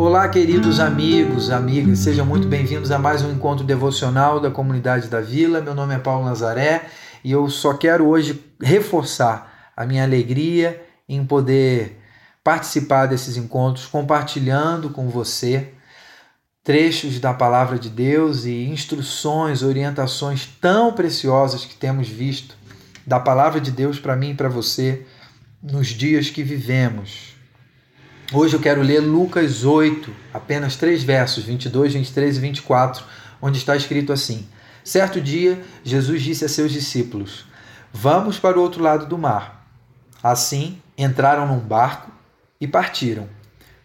Olá, queridos amigos, amigas, sejam muito bem-vindos a mais um encontro devocional da comunidade da Vila. Meu nome é Paulo Nazaré e eu só quero hoje reforçar a minha alegria em poder participar desses encontros, compartilhando com você trechos da palavra de Deus e instruções, orientações tão preciosas que temos visto da palavra de Deus para mim e para você nos dias que vivemos. Hoje eu quero ler Lucas 8, apenas três versos, 22, 23 e 24, onde está escrito assim: Certo dia, Jesus disse a seus discípulos: Vamos para o outro lado do mar. Assim, entraram num barco e partiram.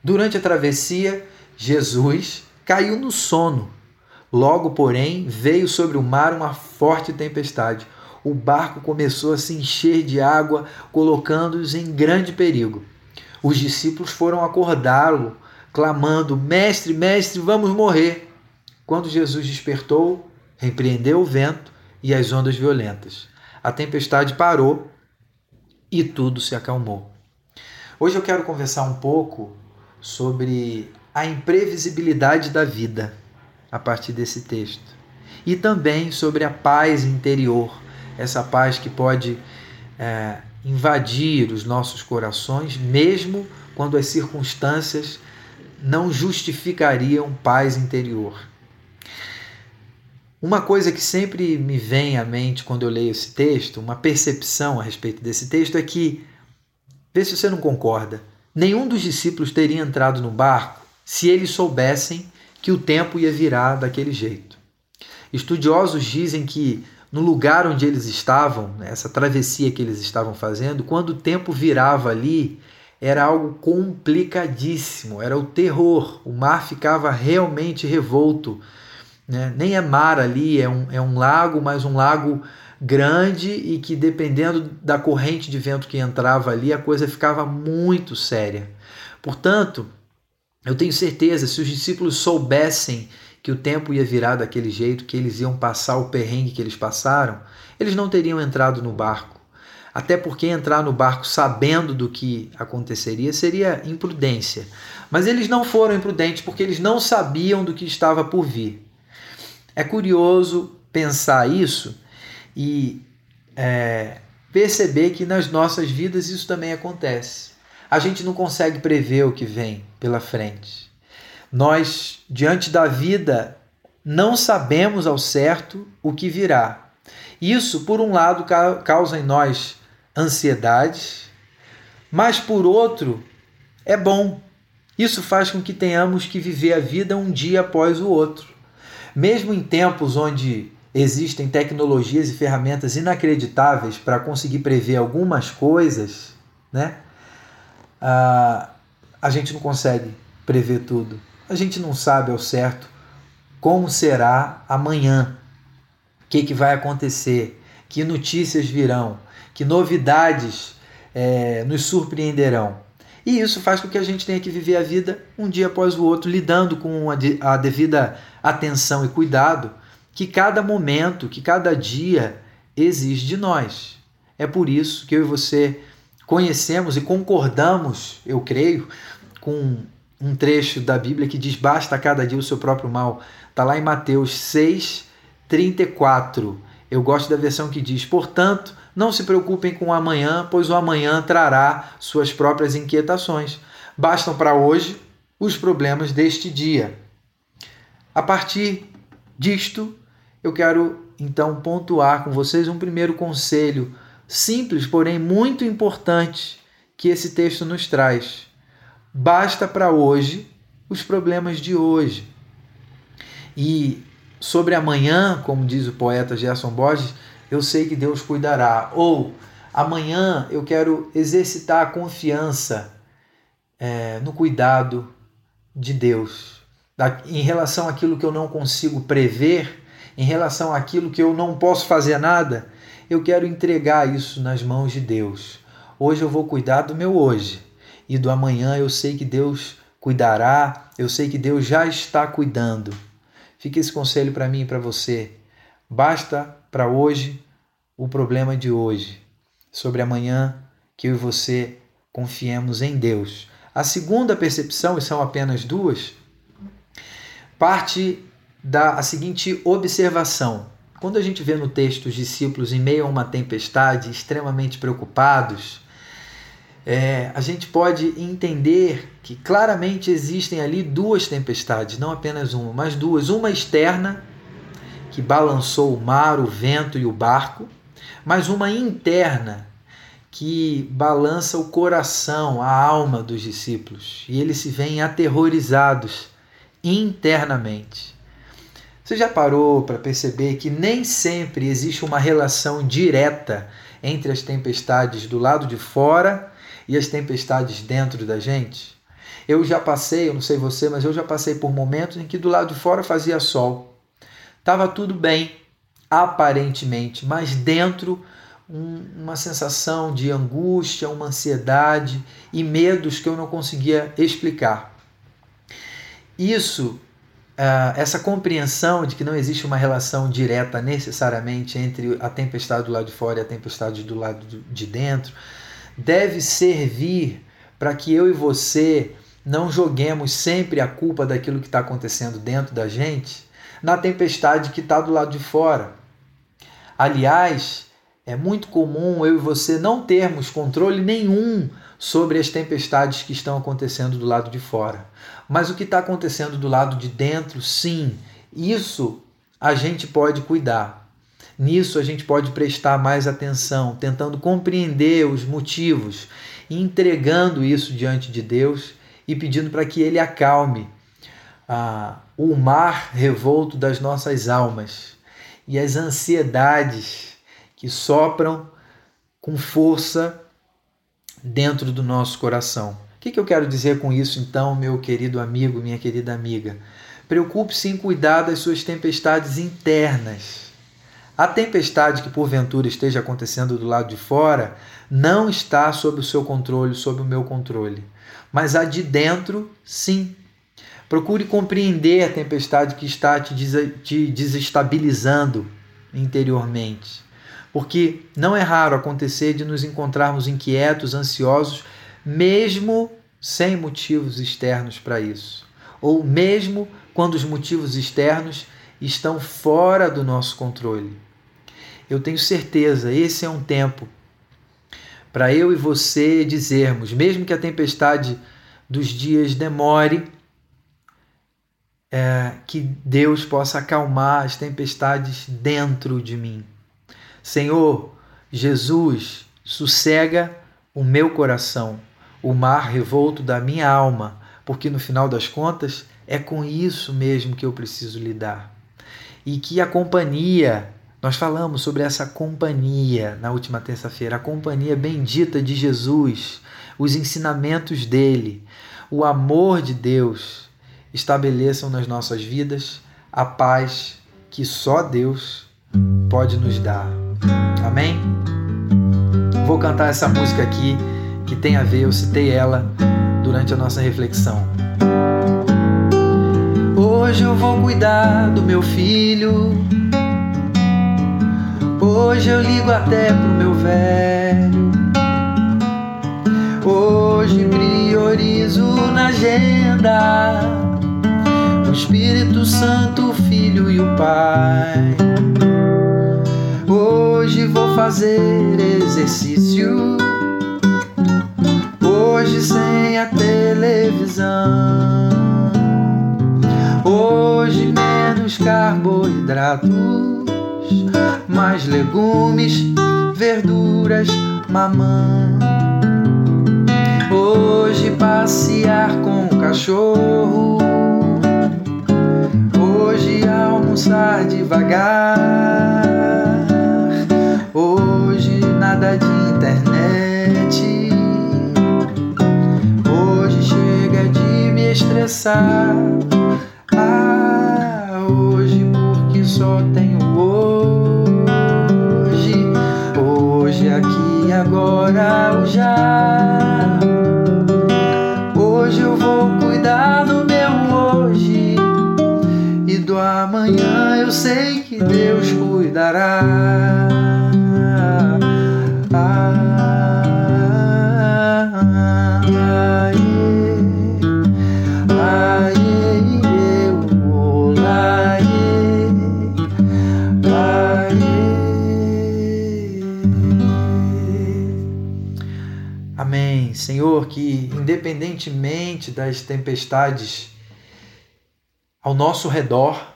Durante a travessia, Jesus caiu no sono. Logo, porém, veio sobre o mar uma forte tempestade. O barco começou a se encher de água, colocando-os em grande perigo. Os discípulos foram acordá-lo, clamando: Mestre, mestre, vamos morrer. Quando Jesus despertou, repreendeu o vento e as ondas violentas. A tempestade parou e tudo se acalmou. Hoje eu quero conversar um pouco sobre a imprevisibilidade da vida a partir desse texto e também sobre a paz interior, essa paz que pode é, invadir os nossos corações, mesmo quando as circunstâncias não justificariam paz interior. Uma coisa que sempre me vem à mente quando eu leio esse texto, uma percepção a respeito desse texto, é que, vê se você não concorda, nenhum dos discípulos teria entrado no barco se eles soubessem que o tempo ia virar daquele jeito. Estudiosos dizem que no lugar onde eles estavam, né, essa travessia que eles estavam fazendo, quando o tempo virava ali, era algo complicadíssimo, era o terror. O mar ficava realmente revolto. Né? Nem é mar ali, é um, é um lago, mas um lago grande e que, dependendo da corrente de vento que entrava ali, a coisa ficava muito séria. Portanto, eu tenho certeza, se os discípulos soubessem que o tempo ia virar daquele jeito, que eles iam passar o perrengue que eles passaram, eles não teriam entrado no barco. Até porque entrar no barco sabendo do que aconteceria seria imprudência. Mas eles não foram imprudentes porque eles não sabiam do que estava por vir. É curioso pensar isso e é, perceber que nas nossas vidas isso também acontece. A gente não consegue prever o que vem pela frente. Nós, diante da vida, não sabemos ao certo o que virá. Isso, por um lado, causa em nós ansiedade, mas por outro, é bom. Isso faz com que tenhamos que viver a vida um dia após o outro. Mesmo em tempos onde existem tecnologias e ferramentas inacreditáveis para conseguir prever algumas coisas, né? Ah, a gente não consegue prever tudo. A gente não sabe ao certo como será amanhã, o que, que vai acontecer, que notícias virão, que novidades é, nos surpreenderão. E isso faz com que a gente tenha que viver a vida um dia após o outro, lidando com a, de, a devida atenção e cuidado que cada momento, que cada dia exige de nós. É por isso que eu e você conhecemos e concordamos, eu creio, com um trecho da Bíblia que diz: Basta cada dia o seu próprio mal. Está lá em Mateus 6, 34. Eu gosto da versão que diz: Portanto, não se preocupem com o amanhã, pois o amanhã trará suas próprias inquietações. Bastam para hoje os problemas deste dia. A partir disto, eu quero então pontuar com vocês um primeiro conselho simples, porém muito importante, que esse texto nos traz. Basta para hoje os problemas de hoje. E sobre amanhã, como diz o poeta Gerson Borges, eu sei que Deus cuidará. Ou amanhã eu quero exercitar a confiança é, no cuidado de Deus. Da, em relação àquilo que eu não consigo prever, em relação àquilo que eu não posso fazer nada, eu quero entregar isso nas mãos de Deus. Hoje eu vou cuidar do meu hoje e do amanhã eu sei que Deus cuidará, eu sei que Deus já está cuidando. Fica esse conselho para mim e para você. Basta para hoje o problema de hoje. Sobre amanhã, que eu e você confiemos em Deus. A segunda percepção, e são apenas duas, parte da seguinte observação. Quando a gente vê no texto os discípulos em meio a uma tempestade, extremamente preocupados, é, a gente pode entender que claramente existem ali duas tempestades, não apenas uma, mas duas. Uma externa, que balançou o mar, o vento e o barco, mas uma interna, que balança o coração, a alma dos discípulos, e eles se veem aterrorizados internamente. Você já parou para perceber que nem sempre existe uma relação direta entre as tempestades do lado de fora e as tempestades dentro da gente? Eu já passei, eu não sei você, mas eu já passei por momentos em que do lado de fora fazia sol. Tava tudo bem, aparentemente, mas dentro um, uma sensação de angústia, uma ansiedade e medos que eu não conseguia explicar. Isso uh, essa compreensão de que não existe uma relação direta necessariamente entre a tempestade do lado de fora e a tempestade do lado de dentro, deve servir para que eu e você não joguemos sempre a culpa daquilo que está acontecendo dentro da gente na tempestade que está do lado de fora. Aliás, é muito comum eu e você não termos controle nenhum sobre as tempestades que estão acontecendo do lado de fora. Mas o que está acontecendo do lado de dentro, sim, isso a gente pode cuidar. Nisso a gente pode prestar mais atenção, tentando compreender os motivos, entregando isso diante de Deus e pedindo para que Ele acalme ah, o mar revolto das nossas almas e as ansiedades que sopram com força dentro do nosso coração. O que, que eu quero dizer com isso, então, meu querido amigo, minha querida amiga? Preocupe-se em cuidar das suas tempestades internas. A tempestade que porventura esteja acontecendo do lado de fora não está sob o seu controle, sob o meu controle. Mas a de dentro, sim. Procure compreender a tempestade que está te desestabilizando interiormente porque não é raro acontecer de nos encontrarmos inquietos, ansiosos, mesmo sem motivos externos para isso, ou mesmo quando os motivos externos estão fora do nosso controle. Eu tenho certeza, esse é um tempo para eu e você dizermos, mesmo que a tempestade dos dias demore, é, que Deus possa acalmar as tempestades dentro de mim Senhor Jesus, sossega o meu coração, o mar revolto da minha alma, porque no final das contas é com isso mesmo que eu preciso lidar. E que a companhia, nós falamos sobre essa companhia na última terça-feira, a companhia bendita de Jesus, os ensinamentos dele, o amor de Deus estabeleçam nas nossas vidas a paz que só Deus pode nos dar. Amém? Vou cantar essa música aqui que tem a ver, eu citei ela durante a nossa reflexão. Hoje eu vou cuidar do meu filho. Hoje eu ligo até pro meu velho. Hoje priorizo na agenda o Espírito Santo, o Filho e o Pai. Hoje vou fazer exercício. Hoje sem a televisão. Hoje menos carboidratos, mais legumes, verduras, mamão. Hoje passear com o cachorro. Hoje almoçar devagar nada de internet. Hoje chega de me estressar. Ah, hoje porque só agora o já. Hoje eu vou cuidar do meu hoje e do amanhã eu sei que Deus cuidará. Independentemente das tempestades ao nosso redor,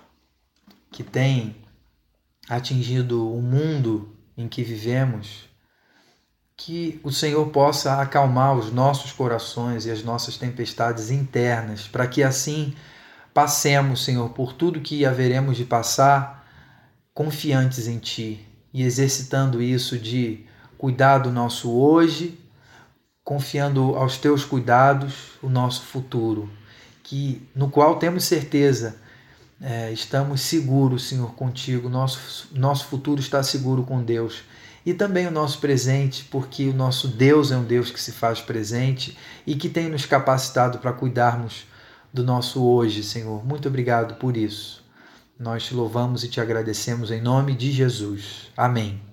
que tem atingido o mundo em que vivemos, que o Senhor possa acalmar os nossos corações e as nossas tempestades internas, para que assim passemos, Senhor, por tudo que haveremos de passar, confiantes em Ti e exercitando isso de cuidar do nosso hoje, confiando aos Teus cuidados o nosso futuro, que no qual temos certeza é, estamos seguros, Senhor, contigo, nosso, nosso futuro está seguro com Deus e também o nosso presente, porque o nosso Deus é um Deus que se faz presente e que tem nos capacitado para cuidarmos do nosso hoje, Senhor. Muito obrigado por isso. Nós te louvamos e te agradecemos em nome de Jesus. Amém.